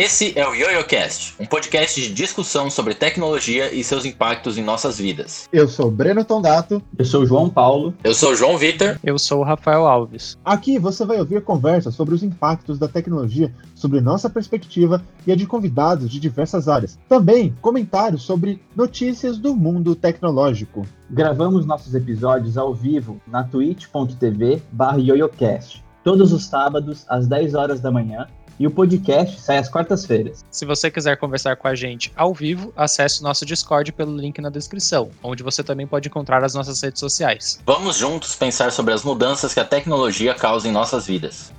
Esse é o YoYoCast, um podcast de discussão sobre tecnologia e seus impactos em nossas vidas. Eu sou Breno Tondato. Eu sou o João Paulo. Eu sou o João Vitor. Eu sou o Rafael Alves. Aqui você vai ouvir conversas sobre os impactos da tecnologia, sobre nossa perspectiva e a de convidados de diversas áreas. Também comentários sobre notícias do mundo tecnológico. Gravamos nossos episódios ao vivo na twitch.tv yoyocast, todos os sábados às 10 horas da manhã e o podcast sai às quartas-feiras. Se você quiser conversar com a gente ao vivo, acesse o nosso Discord pelo link na descrição, onde você também pode encontrar as nossas redes sociais. Vamos juntos pensar sobre as mudanças que a tecnologia causa em nossas vidas.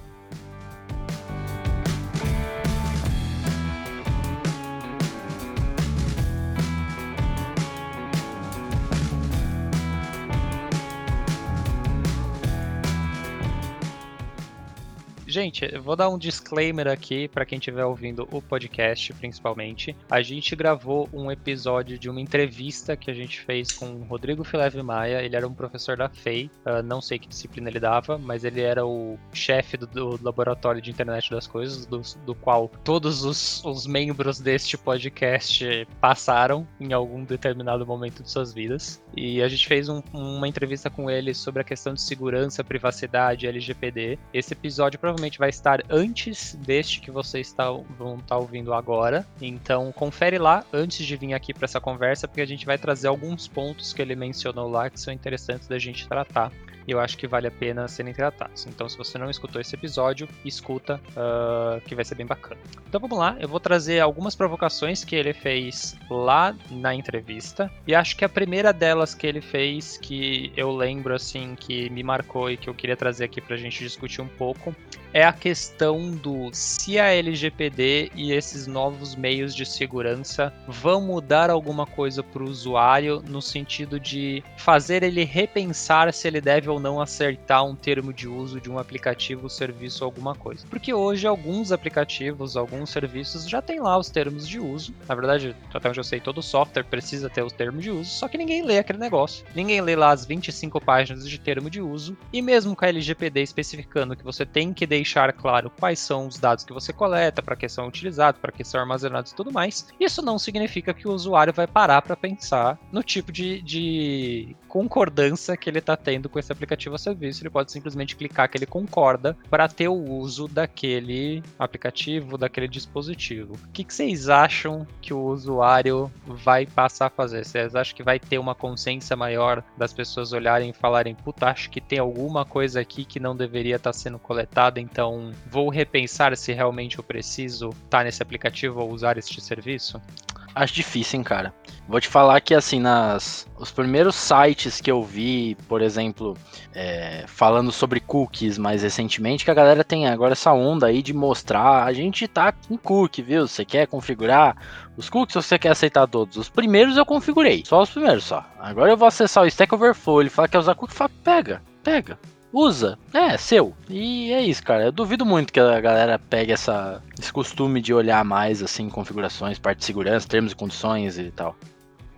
Gente, eu vou dar um disclaimer aqui para quem estiver ouvindo o podcast, principalmente. A gente gravou um episódio de uma entrevista que a gente fez com o Rodrigo Fileve Maia. Ele era um professor da FEI, uh, não sei que disciplina ele dava, mas ele era o chefe do, do laboratório de internet das coisas, do, do qual todos os, os, membros deste podcast passaram em algum determinado momento de suas vidas. E a gente fez um, uma entrevista com ele sobre a questão de segurança, privacidade, LGPD. Esse episódio provavelmente vai estar antes deste que vocês está, vão estar tá ouvindo agora. Então, confere lá antes de vir aqui para essa conversa, porque a gente vai trazer alguns pontos que ele mencionou lá que são interessantes da gente tratar e eu acho que vale a pena serem tratados. Então, se você não escutou esse episódio, escuta, uh, que vai ser bem bacana. Então vamos lá, eu vou trazer algumas provocações que ele fez lá na entrevista, e acho que a primeira delas que ele fez, que eu lembro assim, que me marcou e que eu queria trazer aqui pra gente discutir um pouco, é a questão do se a LGPD e esses novos meios de segurança vão mudar alguma coisa para o usuário no sentido de fazer ele repensar se ele deve ou não acertar um termo de uso de um aplicativo, serviço alguma coisa. Porque hoje alguns aplicativos, alguns serviços já tem lá os termos de uso. Na verdade, até onde eu sei, todo software precisa ter os termos de uso, só que ninguém lê aquele negócio. Ninguém lê lá as 25 páginas de termo de uso. E mesmo com a LGPD especificando que você tem que deixar claro quais são os dados que você coleta, para que são utilizados, para que são armazenados e tudo mais, isso não significa que o usuário vai parar para pensar no tipo de, de concordância que ele está tendo com esse aplicativo a serviço. Ele pode simplesmente clicar que ele concorda para ter o uso daquele aplicativo, daquele dispositivo. O que, que vocês acham que o usuário vai passar a fazer? Vocês acham que vai ter uma consciência maior das pessoas olharem e falarem, puta, acho que tem alguma coisa aqui que não deveria estar tá sendo coletada, então vou repensar se realmente eu preciso estar tá nesse aplicativo ou usar este serviço? Acho difícil, hein, cara. Vou te falar que, assim, nas os primeiros sites que eu vi, por exemplo, é, falando sobre cookies mais recentemente, que a galera tem agora essa onda aí de mostrar, a gente tá com cookie, viu? Você quer configurar os cookies ou você quer aceitar todos? Os primeiros eu configurei, só os primeiros só. Agora eu vou acessar o Stack Overflow, ele fala que quer usar cookie, fala, pega, pega usa. É, seu. E é isso, cara. Eu duvido muito que a galera pegue essa, esse costume de olhar mais, assim, configurações, parte de segurança, termos e condições e tal.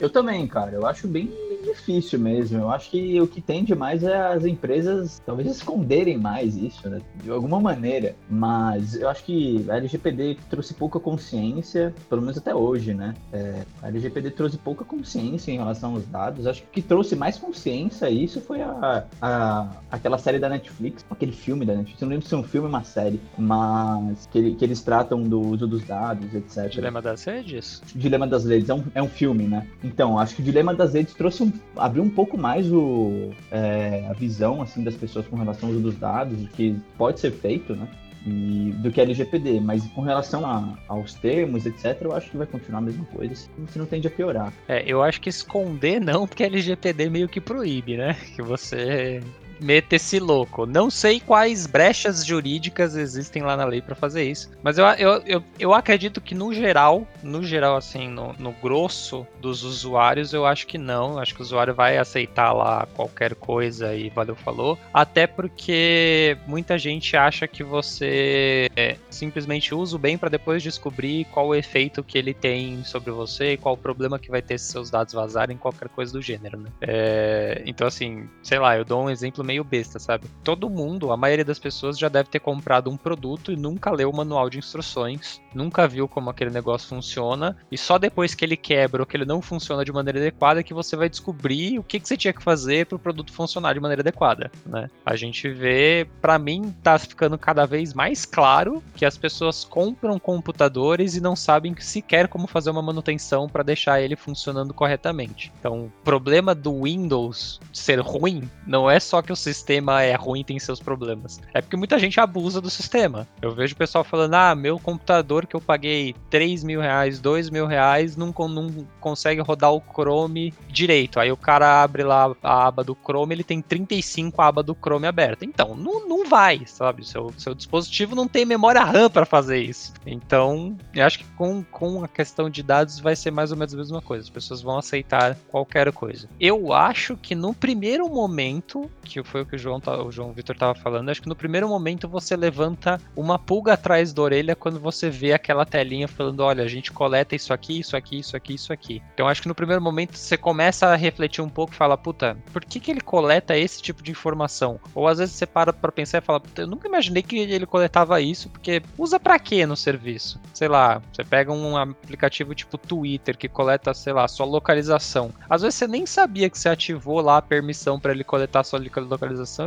Eu também, cara. Eu acho bem difícil mesmo. Eu acho que o que tem demais é as empresas talvez esconderem mais isso, né? De alguma maneira. Mas eu acho que a LGPD trouxe pouca consciência, pelo menos até hoje, né? É, a LGPD trouxe pouca consciência em relação aos dados. Acho que o que trouxe mais consciência a isso foi a, a, aquela série da Netflix, aquele filme da Netflix. Eu não lembro se é um filme ou uma série, mas que, que eles tratam do uso dos dados, etc. Dilema das redes? Dilema das redes. É um, é um filme, né? Então, acho que o Dilema das redes trouxe um abrir um pouco mais o, é, a visão assim das pessoas com relação ao uso dos dados, o que pode ser feito, né? E, do que LGPD, mas com relação a, aos termos, etc., eu acho que vai continuar a mesma coisa, se não tende a piorar. É, eu acho que esconder não, porque LGPD meio que proíbe, né? Que você meta esse louco. Não sei quais brechas jurídicas existem lá na lei para fazer isso, mas eu, eu, eu, eu, acredito que no geral, no geral, assim, no, no grosso dos usuários, eu acho que não. Acho que o usuário vai aceitar lá qualquer coisa e valeu, falou. Até porque muita gente acha que você é, simplesmente usa o bem para depois descobrir qual o efeito que ele tem sobre você e qual o problema que vai ter se seus dados vazarem, qualquer coisa do gênero, né? É, então, assim, sei lá, eu dou um exemplo meio besta, sabe? Todo mundo, a maioria das pessoas já deve ter comprado um produto e nunca leu o manual de instruções, nunca viu como aquele negócio funciona, e só depois que ele quebra ou que ele não funciona de maneira adequada que você vai descobrir o que, que você tinha que fazer para o produto funcionar de maneira adequada, né? A gente vê, para mim, tá ficando cada vez mais claro que as pessoas compram computadores e não sabem sequer como fazer uma manutenção para deixar ele funcionando corretamente. Então, o problema do Windows ser ruim não é só que o sistema é ruim tem seus problemas. É porque muita gente abusa do sistema. Eu vejo o pessoal falando: ah, meu computador que eu paguei 3 mil reais, 2 mil reais, não, não consegue rodar o Chrome direito. Aí o cara abre lá a aba do Chrome, ele tem 35 abas do Chrome aberta. Então, não, não vai, sabe? Seu, seu dispositivo não tem memória RAM para fazer isso. Então, eu acho que com, com a questão de dados vai ser mais ou menos a mesma coisa. As pessoas vão aceitar qualquer coisa. Eu acho que no primeiro momento, que foi o que o João, tá, o João Vitor estava falando, acho que no primeiro momento você levanta uma pulga atrás da orelha quando você vê aquela telinha falando: olha, a gente coleta isso aqui, isso aqui, isso aqui, isso aqui. Então acho que no primeiro momento você começa a refletir um pouco e fala: puta, por que, que ele coleta esse tipo de informação? Ou às vezes você para pra pensar e fala: puta, eu nunca imaginei que ele coletava isso, porque usa para quê no serviço? Sei lá, você pega um aplicativo tipo Twitter que coleta, sei lá, sua localização. Às vezes você nem sabia que você ativou lá a permissão para ele coletar sua localização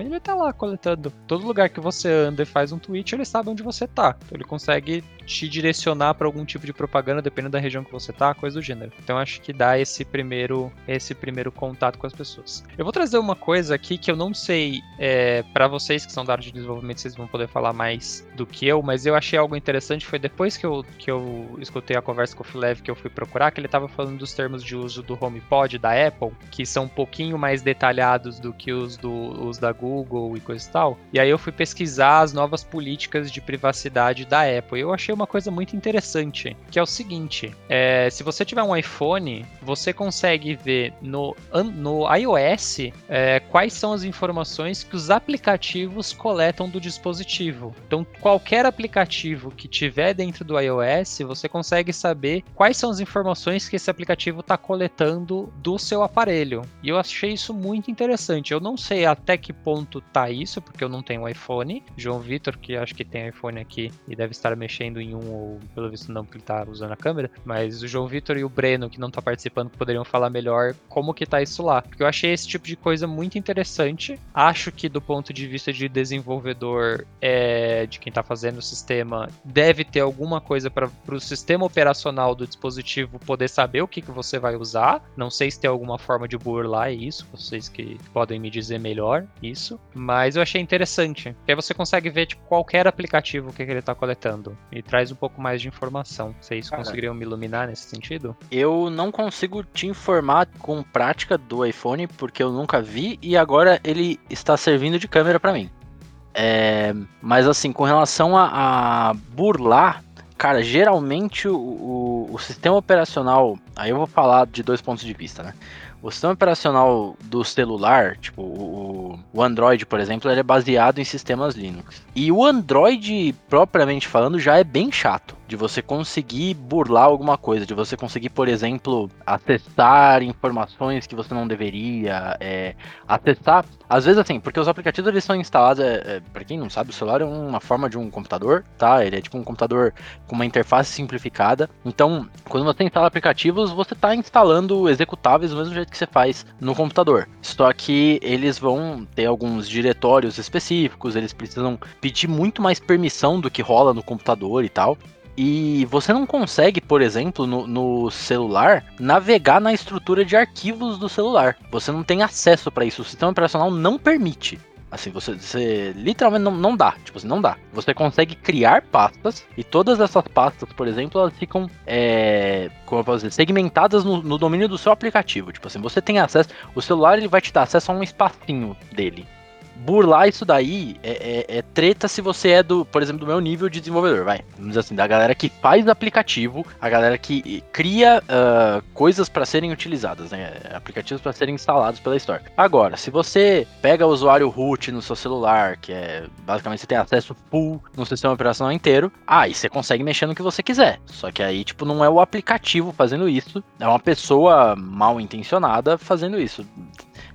e ele tá lá coletando. Todo lugar que você anda e faz um tweet, ele sabe onde você tá. Então ele consegue te direcionar para algum tipo de propaganda, dependendo da região que você tá, coisa do gênero. Então acho que dá esse primeiro, esse primeiro contato com as pessoas. Eu vou trazer uma coisa aqui que eu não sei, é, para vocês que são da área de desenvolvimento, vocês vão poder falar mais do que eu, mas eu achei algo interessante. Foi depois que eu, que eu escutei a conversa com o Filev que eu fui procurar, que ele estava falando dos termos de uso do HomePod da Apple, que são um pouquinho mais detalhados do que os, do, os da Google e coisa e tal. E aí eu fui pesquisar as novas políticas de privacidade da Apple. Eu achei uma coisa muito interessante, que é o seguinte: é, se você tiver um iPhone, você consegue ver no, no iOS é, quais são as informações que os aplicativos coletam do dispositivo. Então, qualquer aplicativo que tiver dentro do iOS, você consegue saber quais são as informações que esse aplicativo está coletando do seu aparelho. E eu achei isso muito interessante. Eu não sei até que ponto tá isso, porque eu não tenho iPhone. João Vitor, que acho que tem iPhone aqui e deve estar mexendo em um, ou pelo visto não, porque ele tá usando a câmera, mas o João Vitor e o Breno, que não tá participando, poderiam falar melhor como que tá isso lá. Porque eu achei esse tipo de coisa muito interessante. Acho que do ponto de vista de desenvolvedor, é, de quem tá fazendo o sistema, deve ter alguma coisa para o sistema operacional do dispositivo poder saber o que, que você vai usar. Não sei se tem alguma forma de burlar isso, vocês que podem me dizer melhor isso, mas eu achei interessante. Porque aí você consegue ver tipo, qualquer aplicativo que, que ele tá coletando e traz um pouco mais de informação. Vocês Cara, conseguiriam me iluminar nesse sentido? Eu não consigo te informar com prática do iPhone porque eu nunca vi e agora ele está servindo de câmera para mim. É, mas assim, com relação a, a burlar, cara, geralmente o, o, o, sistema operacional, aí eu vou falar de dois pontos de vista, né? O sistema operacional do celular, tipo o, o Android, por exemplo, ele é baseado em sistemas Linux. E o Android, propriamente falando, já é bem chato de você conseguir burlar alguma coisa, de você conseguir, por exemplo, acessar informações que você não deveria, é, acessar, às vezes assim, porque os aplicativos eles são instalados, é, é, para quem não sabe, o celular é uma forma de um computador, tá? Ele é tipo um computador com uma interface simplificada. Então, quando você instala aplicativos, você está instalando executáveis do mesmo jeito que você faz no computador. Só que eles vão ter alguns diretórios específicos, eles precisam pedir muito mais permissão do que rola no computador e tal. E você não consegue, por exemplo, no, no, celular, navegar na estrutura de arquivos do celular. Você não tem acesso para isso. O sistema operacional não permite. Assim, você, você literalmente não, não dá. Tipo assim, não dá. Você consegue criar pastas e todas essas pastas, por exemplo, elas ficam é, como eu posso dizer, segmentadas no, no domínio do seu aplicativo. Tipo assim, você tem acesso. O celular ele vai te dar acesso a um espacinho dele burlar isso daí é, é, é, treta se você é do, por exemplo, do meu nível de desenvolvedor, vai. Vamos dizer assim, da galera que faz aplicativo, a galera que cria uh, coisas para serem utilizadas, né? Aplicativos para serem instalados pela Store. Agora, se você pega o usuário root no seu celular, que é basicamente você tem acesso full no sistema operacional inteiro, aí você consegue mexer no que você quiser. Só que aí, tipo, não é o aplicativo fazendo isso, é uma pessoa mal intencionada fazendo isso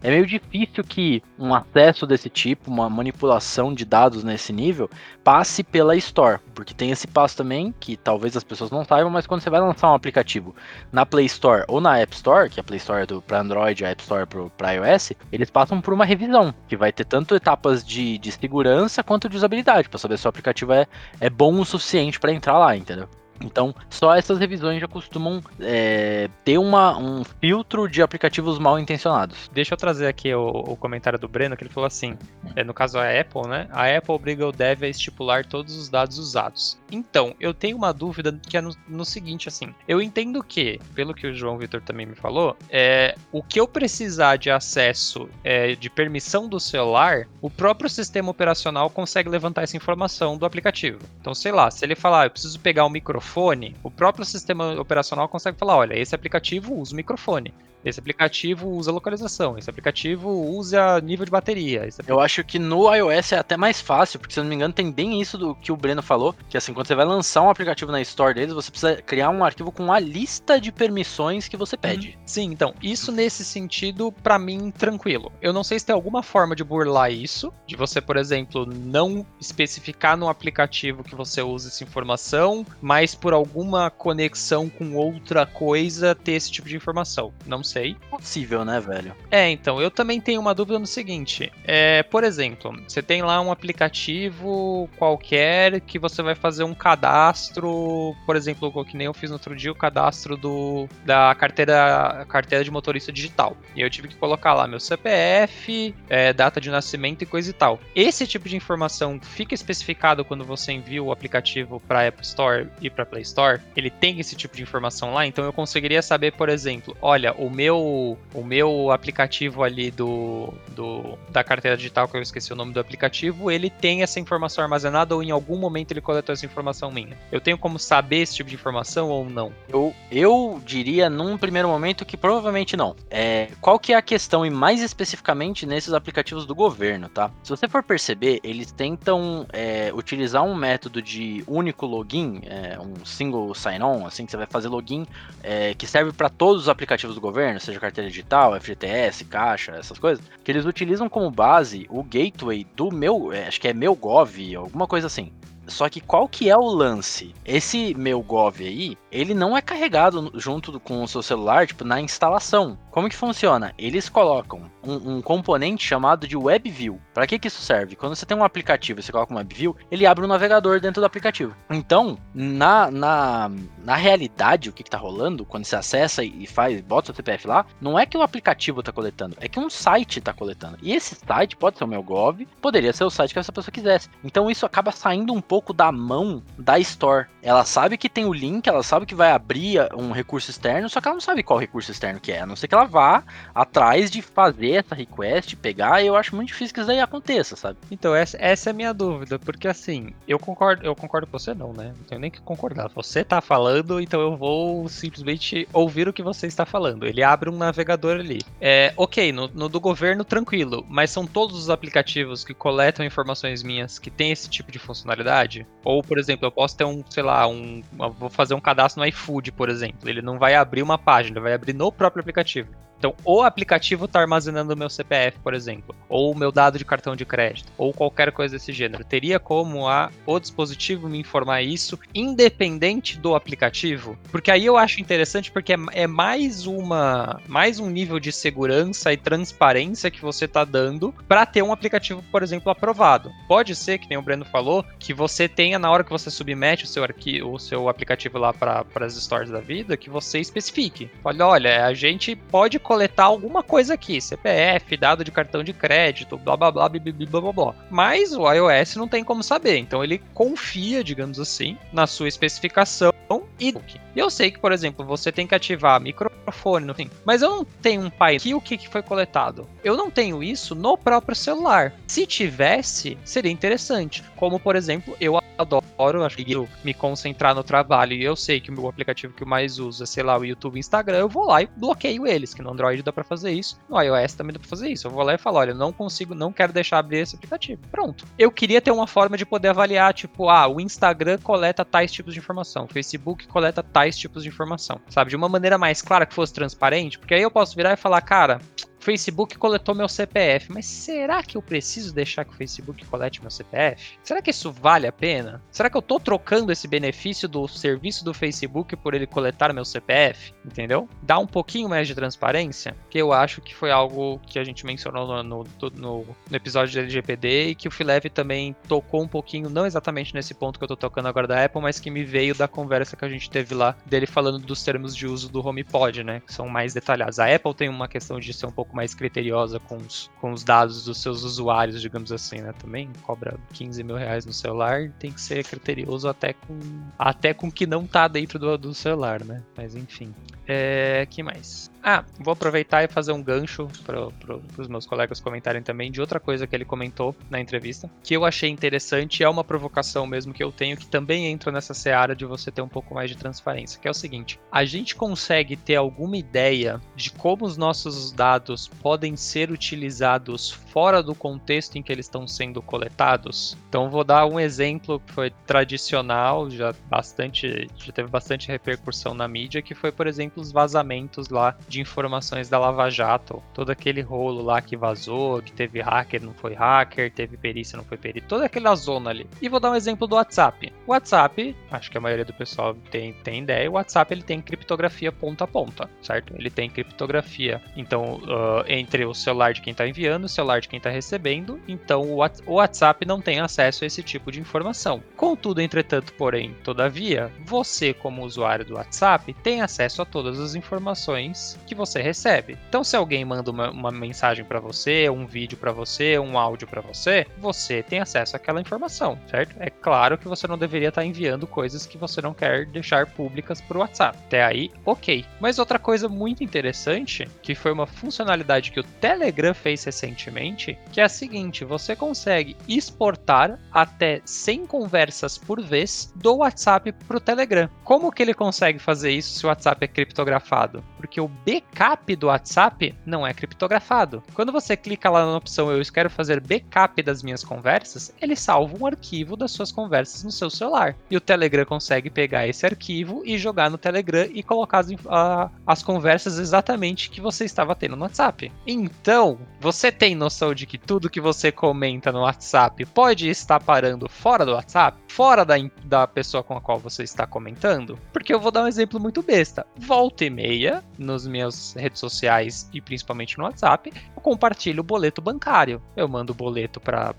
é meio difícil que um acesso desse tipo, uma manipulação de dados nesse nível, passe pela Store, porque tem esse passo também que talvez as pessoas não saibam, mas quando você vai lançar um aplicativo na Play Store ou na App Store, que é a Play Store é para Android e a App Store para iOS, eles passam por uma revisão, que vai ter tanto etapas de, de segurança quanto de usabilidade, para saber se o aplicativo é, é bom o suficiente para entrar lá, entendeu? Então, só essas revisões já costumam é, ter uma, um filtro de aplicativos mal intencionados. Deixa eu trazer aqui o, o comentário do Breno, que ele falou assim: é, no caso a Apple, né? A Apple obriga o dev a estipular todos os dados usados. Então, eu tenho uma dúvida que é no, no seguinte, assim. Eu entendo que, pelo que o João Vitor também me falou, é, o que eu precisar de acesso é, de permissão do celular, o próprio sistema operacional consegue levantar essa informação do aplicativo. Então, sei lá, se ele falar, ah, eu preciso pegar o microfone microfone, o próprio sistema operacional consegue falar: olha, esse aplicativo usa o microfone. Esse aplicativo usa localização, esse aplicativo usa nível de bateria. Eu acho que no iOS é até mais fácil, porque se eu não me engano tem bem isso do que o Breno falou, que assim, quando você vai lançar um aplicativo na Store deles, você precisa criar um arquivo com a lista de permissões que você pede. Uhum. Sim, então, isso nesse sentido, para mim, tranquilo. Eu não sei se tem alguma forma de burlar isso, de você, por exemplo, não especificar no aplicativo que você usa essa informação, mas por alguma conexão com outra coisa ter esse tipo de informação. Não sei. Possível, né, velho? É, então, eu também tenho uma dúvida no seguinte. É, por exemplo, você tem lá um aplicativo qualquer que você vai fazer um cadastro, por exemplo, que nem eu fiz no outro dia, o cadastro do, da carteira, carteira de motorista digital. E eu tive que colocar lá meu CPF, é, data de nascimento e coisa e tal. Esse tipo de informação fica especificado quando você envia o aplicativo para App Store e para Play Store? Ele tem esse tipo de informação lá, então eu conseguiria saber, por exemplo, olha, o meu, o meu aplicativo ali do, do, da carteira digital, que eu esqueci o nome do aplicativo, ele tem essa informação armazenada ou em algum momento ele coletou essa informação minha. Eu tenho como saber esse tipo de informação ou não? Eu, eu diria num primeiro momento que provavelmente não. É, qual que é a questão e mais especificamente nesses aplicativos do governo, tá? Se você for perceber, eles tentam é, utilizar um método de único login, é, um single sign-on, assim que você vai fazer login, é, que serve para todos os aplicativos do governo seja carteira digital, FGTS, caixa, essas coisas, que eles utilizam como base o gateway do meu, é, acho que é meu gov, alguma coisa assim. Só que qual que é o lance? Esse meu Gov aí, ele não é carregado junto com o seu celular, tipo, na instalação. Como que funciona? Eles colocam um, um componente chamado de WebView. Para que que isso serve? Quando você tem um aplicativo e você coloca um WebView, ele abre um navegador dentro do aplicativo. Então, na, na, na realidade, o que, que tá rolando, quando você acessa e faz, bota o CPF lá, não é que o aplicativo tá coletando, é que um site tá coletando. E esse site pode ser o meu Gov, poderia ser o site que essa pessoa quisesse. Então isso acaba saindo um pouco da mão da Store. Ela sabe que tem o link, ela sabe que vai abrir um recurso externo, só que ela não sabe qual recurso externo que é, a não ser que ela vá atrás de fazer essa request, pegar, e eu acho muito difícil que isso aí aconteça, sabe? Então, essa, essa é a minha dúvida, porque assim, eu concordo, eu concordo com você não, né? Não tenho nem que concordar. Você tá falando, então eu vou simplesmente ouvir o que você está falando. Ele abre um navegador ali. É, ok, no, no do governo, tranquilo, mas são todos os aplicativos que coletam informações minhas que tem esse tipo de funcionalidade? Ou, por exemplo, eu posso ter um, sei lá, um. Vou fazer um cadastro no iFood, por exemplo. Ele não vai abrir uma página, vai abrir no próprio aplicativo. Então, o aplicativo está armazenando o meu CPF, por exemplo, ou o meu dado de cartão de crédito, ou qualquer coisa desse gênero. Teria como a, o dispositivo me informar isso, independente do aplicativo? Porque aí eu acho interessante, porque é, é mais uma, mais um nível de segurança e transparência que você está dando para ter um aplicativo, por exemplo, aprovado. Pode ser, que nem o Breno falou, que você tenha na hora que você submete o seu arquivo, o seu aplicativo lá para as stores da vida, que você especifique. Olha, olha, a gente pode coletar alguma coisa aqui, CPF, dado de cartão de crédito, blá blá blá blá blá blá blá. Mas o iOS não tem como saber, então ele confia, digamos assim, na sua especificação e eu sei que, por exemplo, você tem que ativar microfone, enfim, mas eu não tenho um pai aqui o que foi coletado. Eu não tenho isso no próprio celular. Se tivesse, seria interessante. Como, por exemplo, eu adoro, acho que me concentrar no trabalho e eu sei que o meu aplicativo que eu mais uso é, sei lá, o YouTube e Instagram, eu vou lá e bloqueio eles, que no Android dá para fazer isso, no iOS também dá pra fazer isso. Eu vou lá e falo, olha, não consigo, não quero deixar abrir esse aplicativo. Pronto. Eu queria ter uma forma de poder avaliar, tipo, ah, o Instagram coleta tais tipos de informação, o Facebook coleta tais tipos de informação, sabe? De uma maneira mais clara, que fosse transparente, porque aí eu posso virar e falar, cara, Facebook coletou meu CPF, mas será que eu preciso deixar que o Facebook colete meu CPF? Será que isso vale a pena? Será que eu tô trocando esse benefício do serviço do Facebook por ele coletar meu CPF? Entendeu? Dá um pouquinho mais de transparência, que eu acho que foi algo que a gente mencionou no, no, no, no episódio de LGPD e que o Filev também tocou um pouquinho, não exatamente nesse ponto que eu tô tocando agora da Apple, mas que me veio da conversa que a gente teve lá dele falando dos termos de uso do HomePod, né? Que são mais detalhados. A Apple tem uma questão de ser um pouco mais criteriosa com os, com os dados dos seus usuários, digamos assim, né? Também cobra 15 mil reais no celular, tem que ser criterioso até com até com que não tá dentro do, do celular, né? Mas enfim. É, que mais? Ah, vou aproveitar e fazer um gancho para pro, os meus colegas comentarem também de outra coisa que ele comentou na entrevista, que eu achei interessante, é uma provocação mesmo que eu tenho, que também entra nessa seara de você ter um pouco mais de transparência, que é o seguinte: a gente consegue ter alguma ideia de como os nossos dados podem ser utilizados fora do contexto em que eles estão sendo coletados? Então, vou dar um exemplo que foi tradicional, já bastante, já teve bastante repercussão na mídia, que foi, por exemplo, os vazamentos lá de informações da Lava Jato, todo aquele rolo lá que vazou, que teve hacker, não foi hacker, teve perícia, não foi perícia, toda aquela zona ali. E vou dar um exemplo do WhatsApp. O WhatsApp, acho que a maioria do pessoal tem, tem ideia, o WhatsApp ele tem criptografia ponta a ponta, certo? Ele tem criptografia, então, uh, entre o celular de quem está enviando e o celular de quem está recebendo, então o WhatsApp não tem acesso a esse tipo de informação. Contudo, entretanto, porém, todavia, você como usuário do WhatsApp tem acesso a todas as informações que você recebe. Então, se alguém manda uma, uma mensagem para você, um vídeo para você, um áudio para você, você tem acesso àquela informação, certo? É claro que você não deveria estar tá enviando coisas que você não quer deixar públicas por WhatsApp. Até aí, ok. Mas outra coisa muito interessante, que foi uma funcionalidade que o Telegram fez recentemente, que é a seguinte: você consegue exportar até 100 conversas por vez do WhatsApp para o Telegram. Como que ele consegue fazer isso se o WhatsApp é criptografado? Porque o backup do WhatsApp não é criptografado. Quando você clica lá na opção Eu quero fazer backup das minhas conversas, ele salva um arquivo das suas conversas no seu celular. E o Telegram consegue pegar esse arquivo e jogar no Telegram e colocar as, uh, as conversas exatamente que você estava tendo no WhatsApp. Então, você tem noção de que tudo que você comenta no WhatsApp pode estar parando fora do WhatsApp? Fora da, da pessoa com a qual você está comentando? Porque eu vou dar um exemplo muito besta. Volta e meia, nos minhas redes sociais e principalmente no WhatsApp, eu compartilho o boleto bancário. Eu mando o boleto para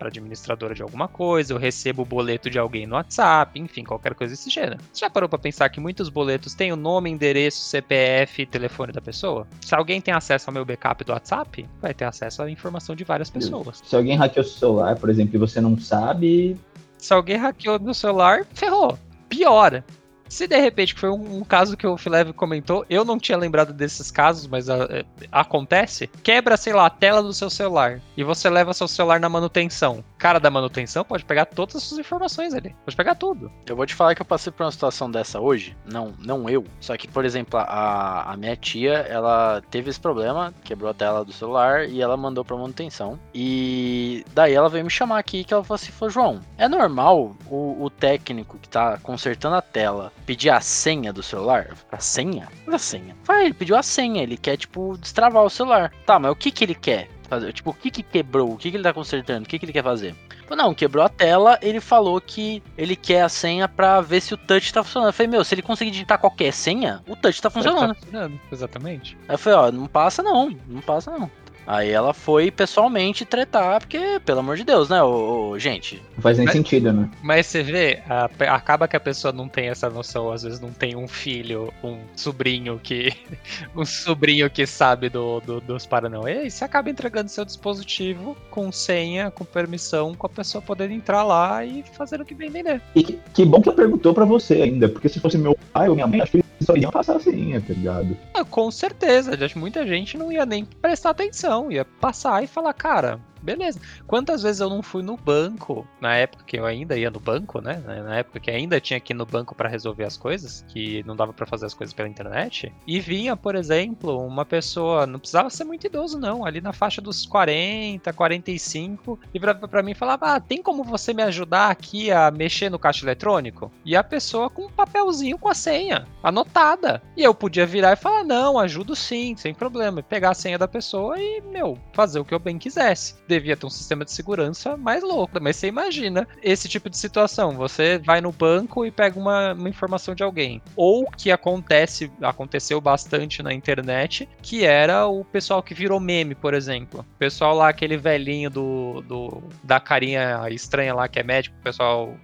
administradora de alguma coisa, eu recebo o boleto de alguém no WhatsApp, enfim, qualquer coisa desse gênero. Você já parou para pensar que muitos boletos têm o nome, endereço, CPF e telefone da pessoa? Se alguém tem acesso ao meu backup do WhatsApp, vai ter acesso à informação de várias pessoas. Se alguém hackeou seu celular, por exemplo, e você não sabe. Se alguém hackeou meu celular, ferrou. Pior, se de repente, que foi um, um, caso que o Filev comentou, eu não tinha lembrado desses casos, mas a, a, acontece, quebra, sei lá, a tela do seu celular e você leva seu celular na manutenção. Cara da manutenção pode pegar todas as suas informações ali, pode pegar tudo. Eu vou te falar que eu passei por uma situação dessa hoje, não, não eu, só que, por exemplo, a, a minha tia, ela teve esse problema, quebrou a tela do celular e ela mandou pra manutenção. E daí ela veio me chamar aqui que ela falou assim, João, é normal o, o técnico que tá consertando a tela pedir a senha do celular? A senha? A senha. Vai, ele pediu a senha, ele quer, tipo, destravar o celular. Tá, mas o que que ele quer fazer? Tipo, o que que quebrou? O que que ele tá consertando? O que que ele quer fazer? Não, quebrou a tela, ele falou que ele quer a senha pra ver se o touch tá funcionando. Eu falei, meu, se ele conseguir digitar qualquer senha, o touch tá funcionando. Tá funcionando, exatamente. Aí eu falei, ó, não passa não, não passa não. Aí ela foi pessoalmente tretar, porque, pelo amor de Deus, né, ô, ô gente? Não faz nem mas, sentido, né? Mas você vê, a, acaba que a pessoa não tem essa noção, às vezes não tem um filho, um sobrinho que. um sobrinho que sabe do, do, dos paranauê, e você acaba entregando seu dispositivo com senha, com permissão, com a pessoa podendo entrar lá e fazer o que bem entender. E que bom que ela perguntou pra você ainda, porque se fosse meu pai ou minha mãe, acho que só iam passar a senha, tá ligado? Ah, com certeza, muita gente não ia nem prestar atenção ia passar e falar, cara, Beleza. Quantas vezes eu não fui no banco, na época que eu ainda ia no banco, né? Na época que ainda tinha que ir no banco para resolver as coisas, que não dava para fazer as coisas pela internet, e vinha, por exemplo, uma pessoa, não precisava ser muito idoso não, ali na faixa dos 40, 45, e para mim falava: "Ah, tem como você me ajudar aqui a mexer no caixa eletrônico?" E a pessoa com um papelzinho com a senha anotada. E eu podia virar e falar: "Não, ajudo sim, sem problema." E pegar a senha da pessoa e, meu, fazer o que eu bem quisesse. Devia ter um sistema de segurança mais louco, mas você imagina esse tipo de situação. Você vai no banco e pega uma, uma informação de alguém. Ou que acontece, aconteceu bastante na internet, que era o pessoal que virou meme, por exemplo. O pessoal lá, aquele velhinho do, do da carinha estranha lá que é médico, o pessoal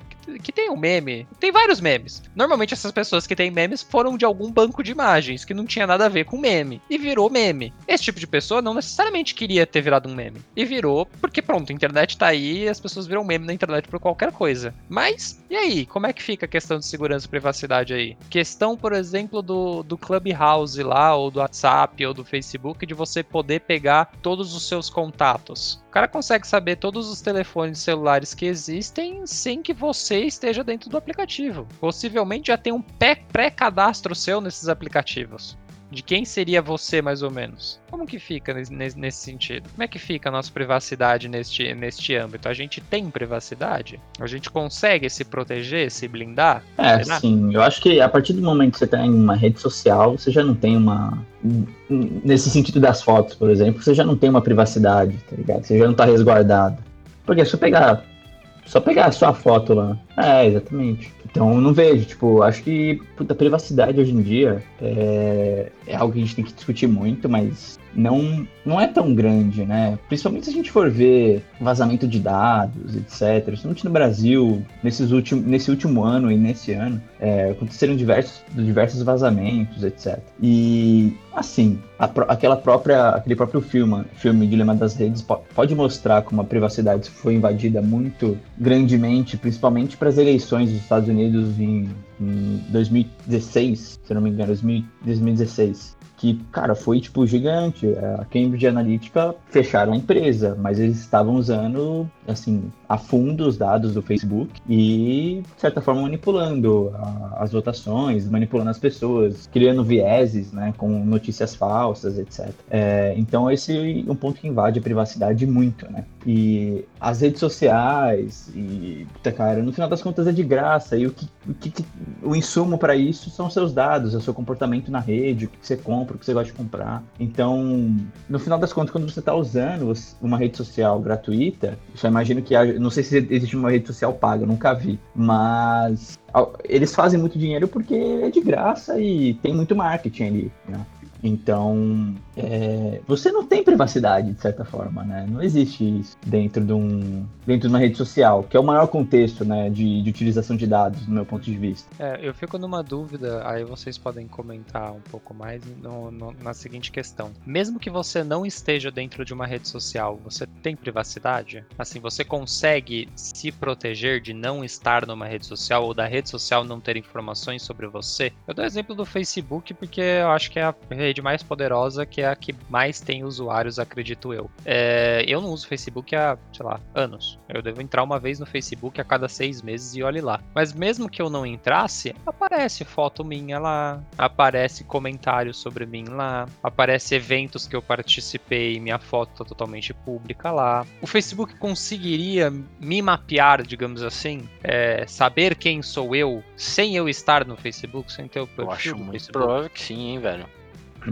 que tem um meme. Tem vários memes. Normalmente essas pessoas que têm memes foram de algum banco de imagens que não tinha nada a ver com meme e virou meme. Esse tipo de pessoa não necessariamente queria ter virado um meme. E virou porque, pronto, a internet tá aí e as pessoas viram meme na internet por qualquer coisa. Mas, e aí? Como é que fica a questão de segurança e privacidade aí? Questão, por exemplo, do, do Clubhouse lá, ou do WhatsApp, ou do Facebook, de você poder pegar todos os seus contatos cara consegue saber todos os telefones celulares que existem sem que você esteja dentro do aplicativo. Possivelmente já tem um pré-cadastro seu nesses aplicativos de quem seria você, mais ou menos. Como que fica nesse, nesse, sentido? Como é que fica a nossa privacidade neste, neste âmbito? A gente tem privacidade? A gente consegue se proteger, se blindar? É, Será? sim. Eu acho que a partir do momento que você está em uma rede social, você já não tem uma. Nesse sentido das fotos, por exemplo, você já não tem uma privacidade, tá ligado? Você já não está resguardado. Porque se eu pegar. Só pegar a sua foto lá. É, exatamente. Então, não vejo, tipo, acho que a privacidade hoje em dia é, é algo que a gente tem que discutir muito, mas não, não é tão grande, né? Principalmente se a gente for ver vazamento de dados, etc. Principalmente no Brasil, nesses últimos, nesse último ano e nesse ano, é, aconteceram diversos, diversos vazamentos, etc. E, assim, a, aquela própria, aquele próprio filme, filme Dilema das Redes, pode mostrar como a privacidade foi invadida muito grandemente, principalmente para as eleições dos Estados Unidos em, em 2016, se não me engano, 2016 que, cara, foi, tipo, gigante. A Cambridge Analytica fecharam a empresa, mas eles estavam usando, assim, a fundo os dados do Facebook e, de certa forma, manipulando a, as votações, manipulando as pessoas, criando vieses, né, com notícias falsas, etc. É, então, esse é um ponto que invade a privacidade muito, né? E as redes sociais, e, puta, cara, no final das contas é de graça, e o que, o, que, o insumo para isso são seus dados, é o seu comportamento na rede, o que você compra, o que você gosta de comprar. Então, no final das contas, quando você está usando uma rede social gratuita, só imagino que não sei se existe uma rede social paga, nunca vi. Mas eles fazem muito dinheiro porque é de graça e tem muito marketing ali. Né? Então, é, você não tem privacidade, de certa forma, né? Não existe isso dentro de, um, dentro de uma rede social, que é o maior contexto né, de, de utilização de dados, no meu ponto de vista. É, eu fico numa dúvida, aí vocês podem comentar um pouco mais no, no, na seguinte questão. Mesmo que você não esteja dentro de uma rede social, você tem privacidade? Assim, você consegue se proteger de não estar numa rede social ou da rede social não ter informações sobre você? Eu dou exemplo do Facebook porque eu acho que é a rede rede mais poderosa, que é a que mais tem usuários, acredito eu. É, eu não uso Facebook há, sei lá, anos. Eu devo entrar uma vez no Facebook a cada seis meses e olhe lá. Mas mesmo que eu não entrasse, aparece foto minha lá, aparece comentários sobre mim lá, aparece eventos que eu participei, minha foto tá totalmente pública lá. O Facebook conseguiria me mapear, digamos assim, é, saber quem sou eu sem eu estar no Facebook, sem ter o perfil eu acho muito Facebook? provável que sim, hein, velho.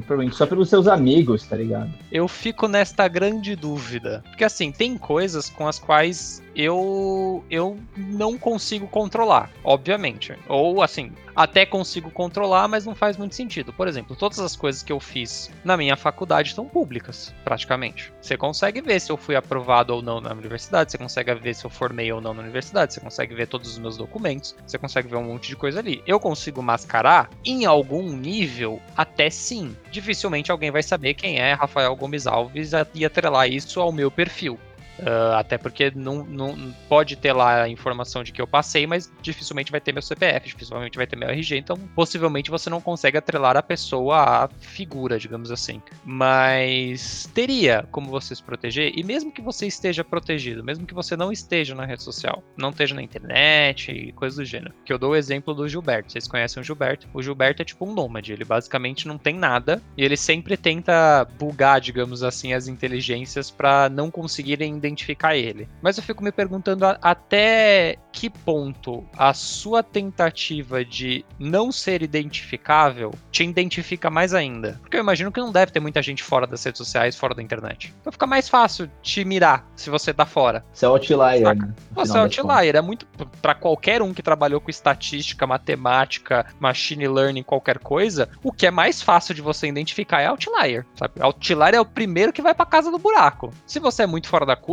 Provavelmente só pelos seus amigos, tá ligado? Eu fico nesta grande dúvida. Porque assim, tem coisas com as quais eu eu não consigo controlar, obviamente. Ou assim, até consigo controlar, mas não faz muito sentido. Por exemplo, todas as coisas que eu fiz na minha faculdade estão públicas, praticamente. Você consegue ver se eu fui aprovado ou não na universidade, você consegue ver se eu formei ou não na universidade, você consegue ver todos os meus documentos, você consegue ver um monte de coisa ali. Eu consigo mascarar em algum nível, até sim. Dificilmente alguém vai saber quem é Rafael Gomes Alves e atrelar isso ao meu perfil Uh, até porque não, não pode ter lá a informação de que eu passei, mas dificilmente vai ter meu CPF, dificilmente vai ter meu RG, então possivelmente você não consegue atrelar a pessoa à figura, digamos assim. Mas teria como você se proteger, e mesmo que você esteja protegido, mesmo que você não esteja na rede social, não esteja na internet e coisas do gênero. Que eu dou o exemplo do Gilberto. Vocês conhecem o Gilberto? O Gilberto é tipo um nômade, ele basicamente não tem nada e ele sempre tenta bugar, digamos assim, as inteligências para não conseguirem identificar ele. Mas eu fico me perguntando a, até que ponto a sua tentativa de não ser identificável te identifica mais ainda. Porque eu imagino que não deve ter muita gente fora das redes sociais, fora da internet. Então fica mais fácil te mirar se você tá fora. Você é outlier, né? Você é outlier, é muito para qualquer um que trabalhou com estatística, matemática, machine learning, qualquer coisa, o que é mais fácil de você identificar é outlier, sabe? Outlier é o primeiro que vai para casa do buraco. Se você é muito fora da curva,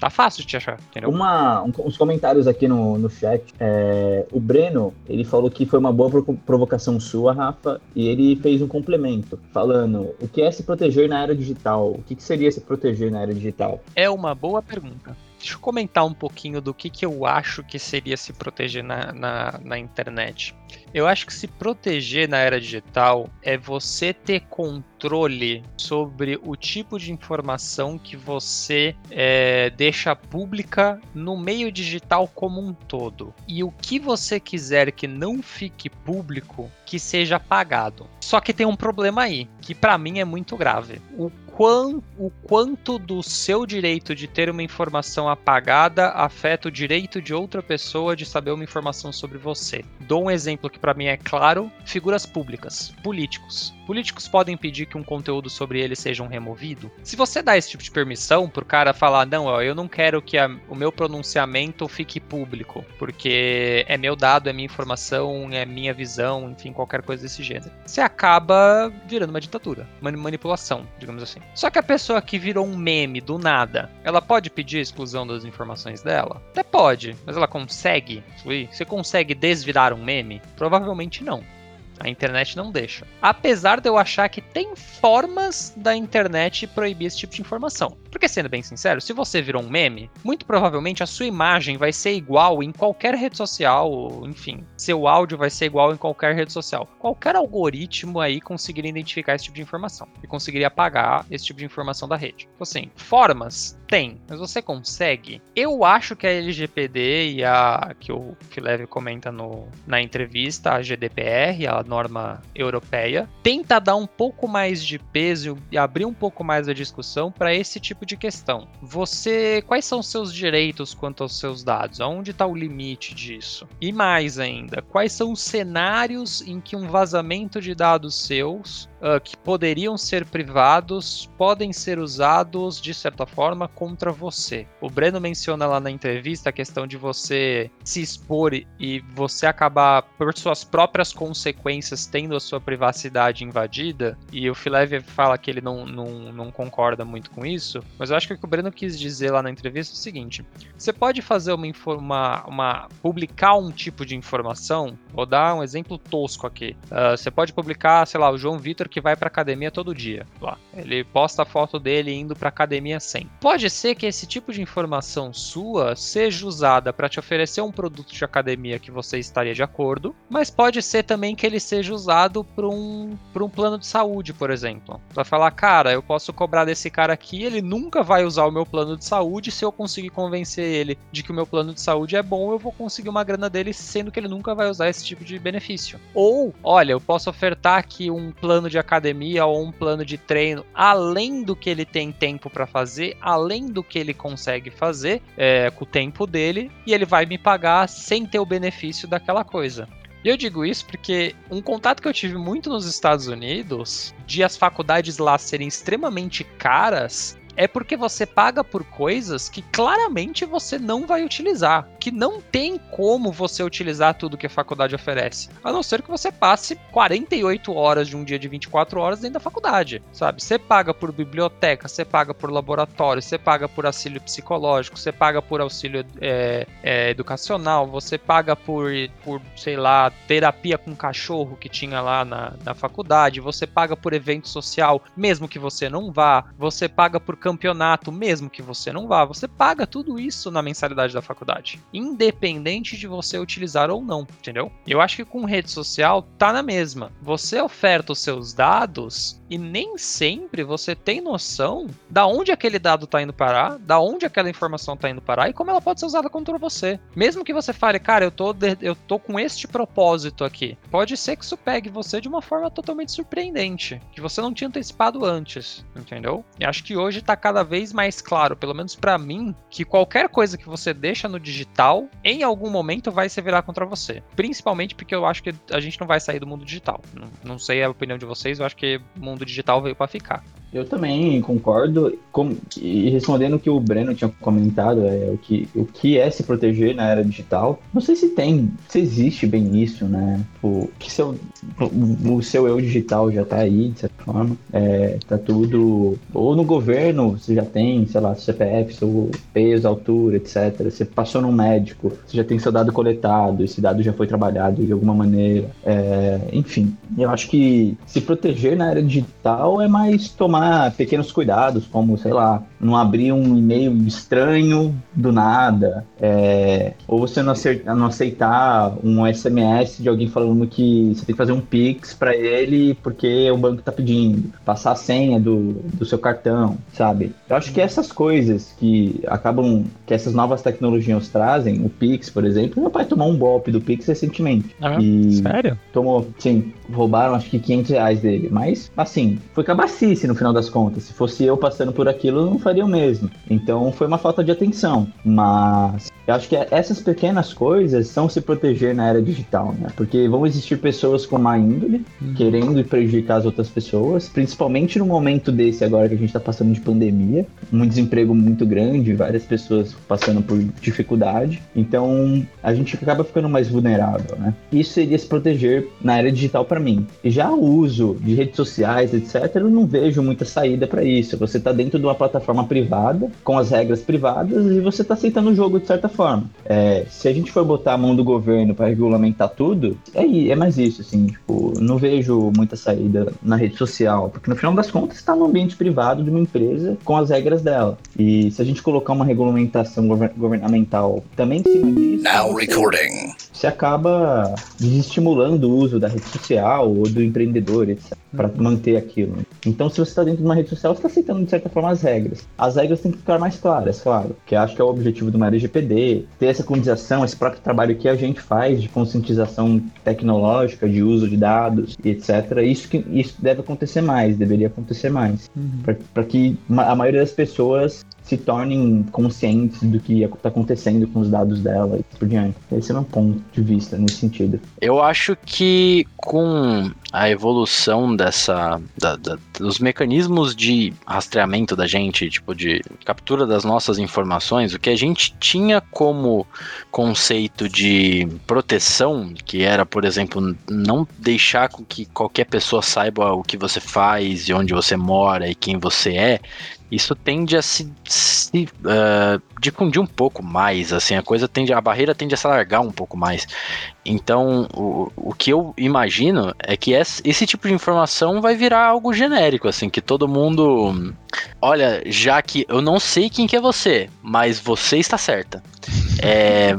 tá fácil de te achar, entendeu? Uma, um, uns comentários aqui no, no chat. É, o Breno, ele falou que foi uma boa provocação sua, Rafa, e ele fez um complemento, falando o que é se proteger na era digital? O que, que seria se proteger na era digital? É uma boa pergunta. Deixa eu comentar um pouquinho do que, que eu acho que seria se proteger na, na, na internet. Eu acho que se proteger na era digital é você ter controle sobre o tipo de informação que você é, deixa pública no meio digital como um todo. E o que você quiser que não fique público, que seja apagado. Só que tem um problema aí, que para mim é muito grave. O quão, o quanto do seu direito de ter uma informação apagada afeta o direito de outra pessoa de saber uma informação sobre você. Dou um exemplo que para mim é claro: figuras públicas, políticos. Políticos podem pedir que um conteúdo sobre eles seja removido. Se você dá esse tipo de permissão pro cara falar, não, ó, eu não quero que a, o meu pronunciamento fique público, porque é meu dado, é minha informação, é minha visão, enfim, qualquer coisa desse gênero. Você acaba virando uma ditadura, manipulação, digamos assim. Só que a pessoa que virou um meme do nada, ela pode pedir a exclusão das informações dela? Até pode, mas ela consegue excluir? Você consegue desvirar um meme? Provavelmente não. A internet não deixa. Apesar de eu achar que tem formas da internet proibir esse tipo de informação. Porque, sendo bem sincero, se você virou um meme, muito provavelmente a sua imagem vai ser igual em qualquer rede social, enfim, seu áudio vai ser igual em qualquer rede social. Qualquer algoritmo aí conseguiria identificar esse tipo de informação e conseguiria apagar esse tipo de informação da rede. Então, assim, formas tem, mas você consegue? Eu acho que a LGPD e a que o Filev comenta no, na entrevista, a GDPR, a norma europeia, tenta dar um pouco mais de peso e abrir um pouco mais a discussão para esse tipo de questão. Você, quais são os seus direitos quanto aos seus dados? Aonde está o limite disso? E mais ainda, quais são os cenários em que um vazamento de dados seus uh, que poderiam ser privados podem ser usados de certa forma contra você. O Breno menciona lá na entrevista a questão de você se expor e você acabar por suas próprias consequências tendo a sua privacidade invadida. E o Filev fala que ele não, não, não concorda muito com isso, mas eu acho que o que o Breno quis dizer lá na entrevista é o seguinte: você pode fazer uma, uma, uma publicar um tipo de informação. Vou dar um exemplo tosco aqui. Uh, você pode publicar, sei lá, o João Vitor que vai para academia todo dia. Lá. Ele posta a foto dele indo para academia sem. Pode ser que esse tipo de informação sua seja usada para te oferecer um produto de academia que você estaria de acordo, mas pode ser também que ele seja usado para um, um plano de saúde, por exemplo. Vai falar, cara, eu posso cobrar desse cara aqui, ele nunca vai usar o meu plano de saúde. Se eu conseguir convencer ele de que o meu plano de saúde é bom, eu vou conseguir uma grana dele, sendo que ele nunca vai usar esse tipo de benefício. Ou, olha, eu posso ofertar aqui um plano de academia ou um plano de treino além do que ele tem tempo para fazer, além do que ele consegue fazer é, com o tempo dele, e ele vai me pagar sem ter o benefício daquela coisa. E eu digo isso porque um contato que eu tive muito nos Estados Unidos, de as faculdades lá serem extremamente caras, é porque você paga por coisas que claramente você não vai utilizar, que não tem como você utilizar tudo que a faculdade oferece, a não ser que você passe 48 horas de um dia de 24 horas dentro da faculdade, sabe? Você paga por biblioteca, você paga por laboratório, você paga por auxílio psicológico, você paga por auxílio é, é, educacional, você paga por, por, sei lá, terapia com cachorro que tinha lá na, na faculdade, você paga por evento social, mesmo que você não vá, você paga por campeonato, mesmo que você não vá, você paga tudo isso na mensalidade da faculdade, independente de você utilizar ou não, entendeu? Eu acho que com rede social tá na mesma. Você oferta os seus dados e nem sempre você tem noção da onde aquele dado está indo parar, da onde aquela informação está indo parar e como ela pode ser usada contra você. Mesmo que você fale, cara, eu tô, eu tô com este propósito aqui, pode ser que isso pegue você de uma forma totalmente surpreendente, que você não tinha antecipado antes, entendeu? E acho que hoje está cada vez mais claro, pelo menos para mim, que qualquer coisa que você deixa no digital, em algum momento vai se virar contra você. Principalmente porque eu acho que a gente não vai sair do mundo digital. Não, não sei a opinião de vocês, eu acho que o mundo digital veio para ficar. Eu também concordo. Com, e respondendo o que o Breno tinha comentado, é o que, o que é se proteger na era digital. Não sei se tem, se existe bem isso, né? O, que seu, o seu eu digital já tá aí, de certa forma. É, tá tudo. Ou no governo, você já tem, sei lá, CPF, seu peso, altura, etc. Você passou num médico, você já tem seu dado coletado, esse dado já foi trabalhado de alguma maneira. É, enfim, eu acho que se proteger na era digital é mais tomar tomar pequenos cuidados, como, sei lá, não abrir um e-mail estranho do nada, é, ou você não aceitar, não aceitar um SMS de alguém falando que você tem que fazer um Pix para ele porque o banco tá pedindo, passar a senha do, do seu cartão, sabe? Eu acho que essas coisas que acabam, que essas novas tecnologias trazem, o Pix, por exemplo, meu pai tomou um golpe do Pix recentemente. Ah, e sério? Tomou, sim, roubaram acho que 500 reais dele, mas assim, foi cabacice no final das contas. Se fosse eu passando por aquilo, não faria o mesmo. Então foi uma falta de atenção. Mas eu acho que essas pequenas coisas são se proteger na era digital, né? Porque vão existir pessoas com má índole, uhum. querendo prejudicar as outras pessoas, principalmente no momento desse agora que a gente está passando de pandemia, um desemprego muito grande, várias pessoas passando por dificuldade. Então a gente acaba ficando mais vulnerável, né? Isso seria se proteger na era digital para mim. E já o uso de redes sociais, etc., eu não vejo muita saída para isso. Você está dentro de uma plataforma privada, com as regras privadas, e você está aceitando o jogo de certa forma. É, se a gente for botar a mão do governo para regulamentar tudo, é, é mais isso, assim, tipo, não vejo muita saída na rede social, porque no final das contas está no ambiente privado de uma empresa com as regras dela. E se a gente colocar uma regulamentação governamental também em cima disso, Now recording. Você acaba desestimulando o uso da rede social ou do empreendedor, etc, para manter aquilo. Então, se você está dentro de uma rede social, você está aceitando de certa forma as regras. As regras têm que ficar mais claras, claro, que acho que é o objetivo de uma LGPD ter essa conscientização, esse próprio trabalho que a gente faz de conscientização tecnológica, de uso de dados etc. Isso, que, isso deve acontecer mais, deveria acontecer mais. Uhum. Para que a maioria das pessoas se tornem conscientes do que está acontecendo com os dados dela e por diante. Esse é meu ponto de vista nesse sentido. Eu acho que com a evolução dessa da, da, dos mecanismos de rastreamento da gente, tipo de captura das nossas informações, o que a gente tinha como conceito de proteção, que era, por exemplo, não deixar que qualquer pessoa saiba o que você faz e onde você mora e quem você é, isso tende a se, se uh, difundir um pouco mais, assim, a coisa tende, a barreira tende a se alargar um pouco mais. Então, o, o que eu imagino é que esse, esse tipo de informação vai virar algo genérico, assim, que todo mundo, olha, já que eu não sei quem que é você, mas você está certa. É,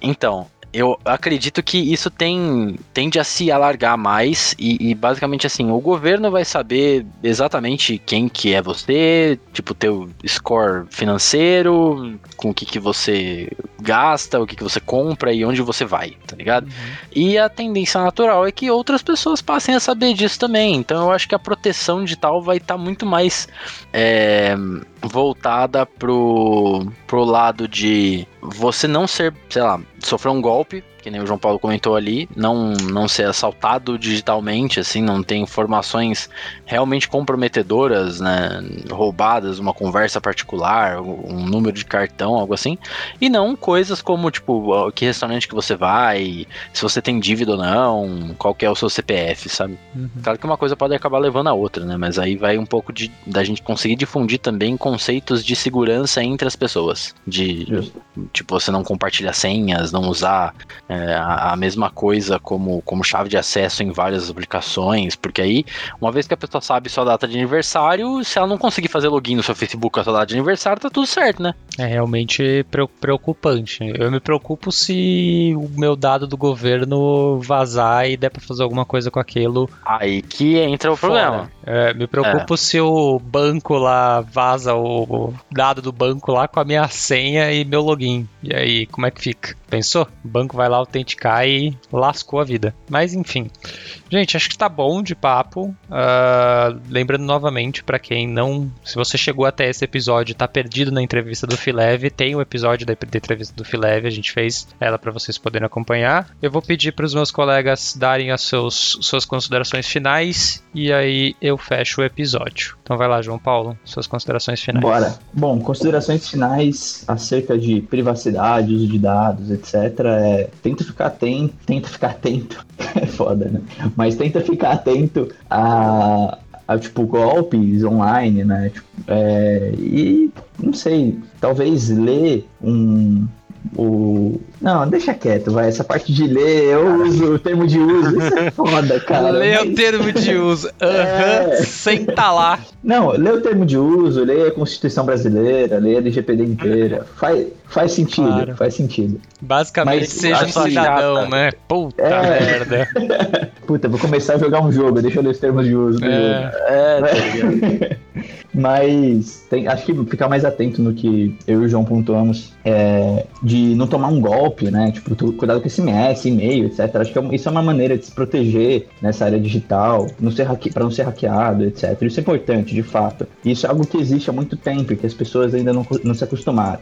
então, eu acredito que isso tem, tende a se alargar mais e, e, basicamente assim, o governo vai saber exatamente quem que é você, tipo, teu score financeiro, com o que, que você gasta, o que, que você compra e onde você vai, tá ligado? Uhum. E a tendência natural é que outras pessoas passem a saber disso também. Então eu acho que a proteção digital vai estar tá muito mais é, voltada pro, pro lado de você não ser, sei lá, sofrer um golpe que nem o João Paulo comentou ali, não, não ser assaltado digitalmente, assim, não ter informações realmente comprometedoras, né, roubadas, uma conversa particular, um número de cartão, algo assim, e não coisas como, tipo, que restaurante que você vai, se você tem dívida ou não, qual é o seu CPF, sabe? Uhum. Claro que uma coisa pode acabar levando a outra, né, mas aí vai um pouco de, da gente conseguir difundir também conceitos de segurança entre as pessoas, de, Justo. tipo, você não compartilhar senhas, não usar é, a, a, mesma coisa como, como chave de acesso em várias aplicações, porque aí, uma vez que a pessoa sabe sua data de aniversário, se ela não conseguir fazer login no seu Facebook com a sua data de aniversário, tá tudo certo, né? É realmente preocupante. Eu me preocupo se o meu dado do governo vazar e der pra fazer alguma coisa com aquilo. Aí que entra o fora. problema. É, me preocupo é. se o banco lá vaza o dado do banco lá com a minha senha e meu login. E aí, como é que fica? Pensou? O banco vai lá autenticar e lascou a vida. Mas enfim. Gente, acho que tá bom de papo. Uh, lembrando novamente, para quem não. Se você chegou até esse episódio tá perdido na entrevista do Fileve, tem o um episódio da, da, entrevista do Fileve, a gente fez ela para vocês poderem acompanhar. Eu vou pedir para os meus colegas darem as seus, suas considerações finais e aí eu fecho o episódio. Então vai lá, João Paulo, suas considerações finais. Bora. Bom, considerações finais acerca de privacidade, uso de dados, etc. É, tenta ficar atento, tenta ficar atento. é foda, né? Mas tenta ficar atento a, a tipo, golpes online, né? Tipo, é, e não sei, talvez ler um, o. Não, deixa quieto, vai. Essa parte de ler, eu uso o termo de uso. Isso é foda, cara. Lê mas... o termo de uso. Aham, uhum, é... senta lá. Não, lê o termo de uso, lê a Constituição Brasileira, lê a LGPD inteira. Faz, faz sentido, claro. faz sentido. Basicamente, mas, seja um cidadão, né? Puta é... merda. Puta, vou começar a jogar um jogo, deixa eu ler os termos de uso. É, é tá Mas tem, acho que ficar mais atento no que eu e o João pontuamos é, de não tomar um golpe, né? Tipo, tu, cuidado com SMS, e-mail, etc. Acho que é, isso é uma maneira de se proteger nessa área digital, para não ser hackeado, etc. Isso é importante, de fato. Isso é algo que existe há muito tempo e que as pessoas ainda não, não se acostumaram.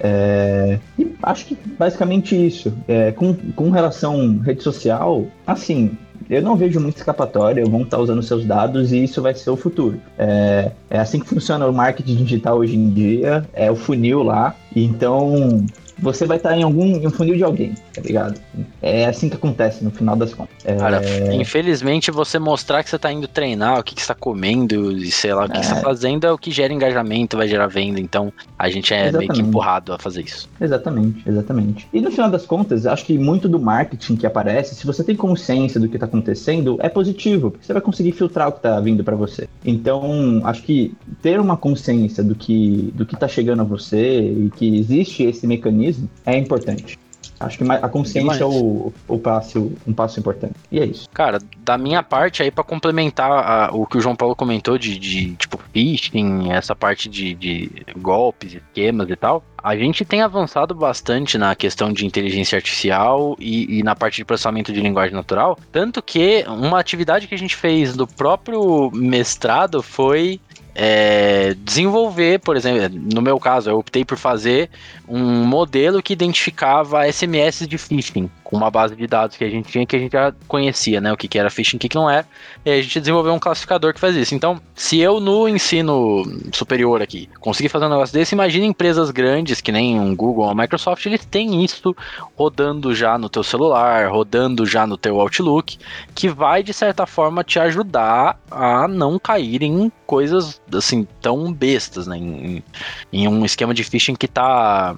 É, e acho que basicamente isso. É, com, com relação à rede social, assim, eu não vejo muita escapatória, vão estar usando seus dados e isso vai ser o futuro. É, é assim que funciona o marketing digital hoje em dia, é o funil lá. Então, você vai estar em algum em um funil de alguém, tá ligado? É assim que acontece no final das contas. É... Cara, infelizmente você mostrar que você tá indo treinar, o que, que você tá comendo e sei lá, o que, é... que você tá fazendo é o que gera engajamento, vai gerar venda. Então a gente é exatamente. meio que empurrado a fazer isso. Exatamente, exatamente. E no final das contas, acho que muito do marketing que aparece, se você tem consciência do que tá acontecendo, é positivo, porque você vai conseguir filtrar o que tá vindo para você. Então, acho que ter uma consciência do que, do que tá chegando a você e que existe esse mecanismo é importante. Acho que a consciência é o, o passo, um passo importante. E é isso. Cara, da minha parte aí, para complementar a, o que o João Paulo comentou de, de tipo, phishing, essa parte de, de golpes, esquemas e tal, a gente tem avançado bastante na questão de inteligência artificial e, e, na parte de processamento de linguagem natural. Tanto que uma atividade que a gente fez do próprio mestrado foi é, desenvolver, por exemplo, no meu caso, eu optei por fazer um modelo que identificava SMS de phishing, com uma base de dados que a gente tinha que a gente já conhecia, né? O que, que era phishing o que, que não era. E a gente desenvolveu um classificador que faz isso. Então, se eu no ensino superior aqui conseguir fazer um negócio desse, imagine empresas grandes, que nem um Google ou a Microsoft, eles têm isso rodando já no teu celular, rodando já no teu Outlook, que vai, de certa forma, te ajudar a não cair em coisas assim tão bestas, né? Em, em, um esquema de phishing que tá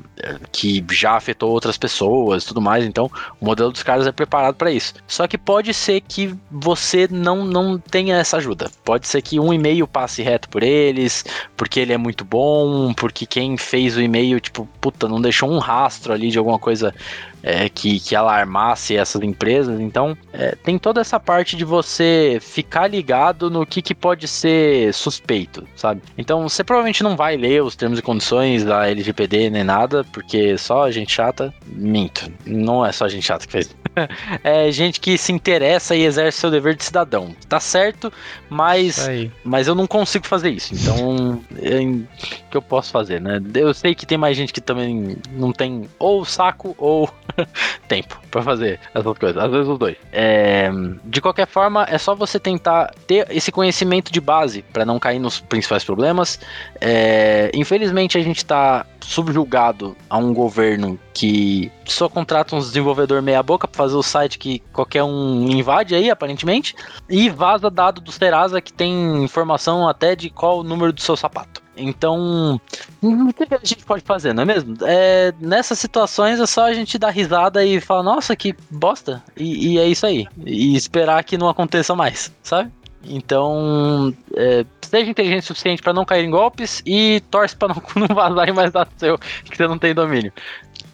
que já afetou outras pessoas, tudo mais. Então, o modelo dos caras é preparado para isso. Só que pode ser que você não não tenha essa ajuda. Pode ser que um e-mail passe reto por eles, porque ele é muito bom, porque quem fez o e-mail tipo, puta, não deixou um rastro ali de alguma coisa é, que, que alarmasse essas empresas. Então, é, tem toda essa parte de você ficar ligado no que, que pode ser suspeito, sabe? Então, você provavelmente não vai ler os termos e condições da LGPD nem nada, porque só gente chata. Minto, não é só gente chata que fez. é gente que se interessa e exerce seu dever de cidadão. Tá certo, mas, mas eu não consigo fazer isso. Então, o que eu posso fazer, né? Eu sei que tem mais gente que também não tem ou saco ou tempo para fazer essas coisas. Às vezes os dois. É, de qualquer forma, é só você tentar ter esse conhecimento de base para não cair nos principais problemas. É, infelizmente, a gente está subjugado a um governo que só contrata uns desenvolvedor meia boca para fazer o site que qualquer um invade aí, aparentemente, e vaza dado do Serasa que tem informação até de qual o número do seu sapato. Então, o que a gente pode fazer, não é mesmo? É, nessas situações é só a gente dar risada e falar, nossa, que bosta. E, e é isso aí. E esperar que não aconteça mais, sabe? Então, é, seja inteligente o suficiente para não cair em golpes e torce para não, não vazar mais dado seu que você não tem domínio.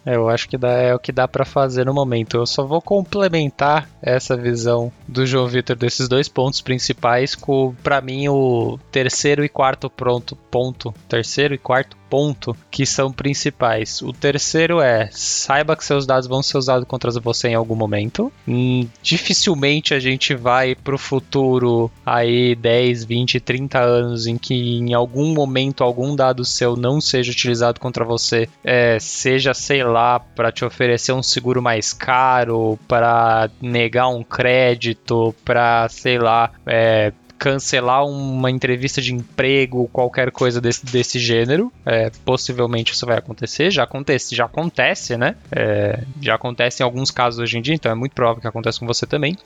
Eu acho que dá, é o que dá para fazer no momento. Eu só vou complementar essa visão do João Vitor desses dois pontos principais com, para mim, o terceiro e quarto pronto, ponto. Terceiro e quarto ponto que são principais. O terceiro é saiba que seus dados vão ser usados contra você em algum momento. Hum, dificilmente a gente vai pro futuro aí 10, 20, 30 anos em que em algum momento algum dado seu não seja utilizado contra você, é, seja sei lá para te oferecer um seguro mais caro, para negar um crédito, para sei lá é, cancelar uma entrevista de emprego, qualquer coisa desse, desse gênero. É, possivelmente isso vai acontecer, já acontece, já acontece, né? É, já acontece em alguns casos hoje em dia, então é muito provável que aconteça com você também.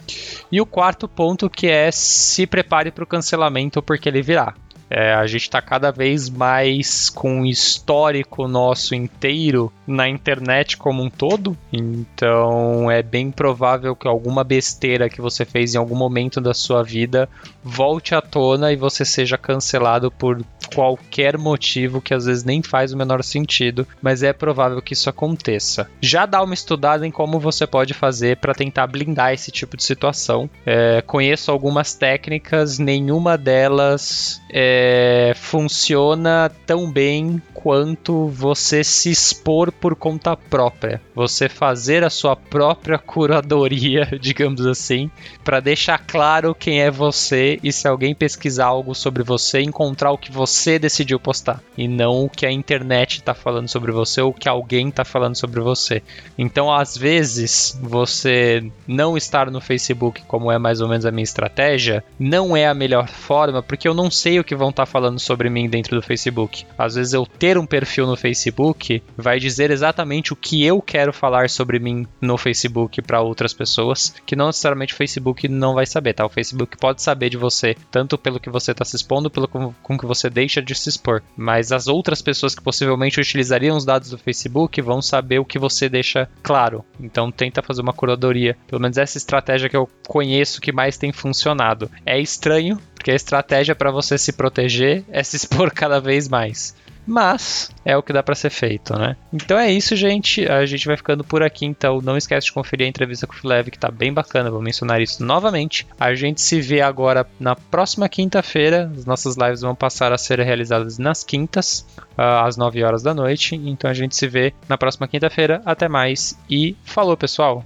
E o quarto ponto que é se prepare para o cancelamento porque ele virá. É, a gente está cada vez mais com o histórico nosso inteiro na internet como um todo, então é bem provável que alguma besteira que você fez em algum momento da sua vida volte à tona e você seja cancelado por qualquer motivo que às vezes nem faz o menor sentido, mas é provável que isso aconteça. Já dá uma estudada em como você pode fazer para tentar blindar esse tipo de situação. É, conheço algumas técnicas, nenhuma delas é, funciona tão bem quanto você se expor por conta própria. Você fazer a sua própria curadoria, digamos assim, para deixar claro quem é você e se alguém pesquisar algo sobre você, encontrar o que você decidiu postar e não o que a internet está falando sobre você ou o que alguém está falando sobre você. Então, às vezes, você não estar no Facebook, como é mais ou menos a minha estratégia, não é a melhor forma, porque eu não sei o que vão estar tá falando sobre mim dentro do Facebook. Às vezes eu ter um perfil no Facebook vai dizer exatamente o que eu quero falar sobre mim no Facebook para outras pessoas, que não necessariamente o Facebook não vai saber, tá? O Facebook pode saber de você tanto pelo que você está se expondo, pelo com que você deixa de se expor, mas as outras pessoas que possivelmente utilizariam os dados do Facebook vão saber o que você deixa claro. Então tenta fazer uma curadoria. Pelo menos essa estratégia que eu conheço que mais tem funcionado. É estranho, porque a estratégia para você se proteger é se expor cada vez mais. Mas é o que dá para ser feito, né? Então é isso, gente. A gente vai ficando por aqui. Então não esquece de conferir a entrevista com o Filev, que tá bem bacana. Vou mencionar isso novamente. A gente se vê agora na próxima quinta-feira. As nossas lives vão passar a ser realizadas nas quintas, ah, às 9 horas da noite. Então a gente se vê na próxima quinta-feira. Até mais e falou, pessoal!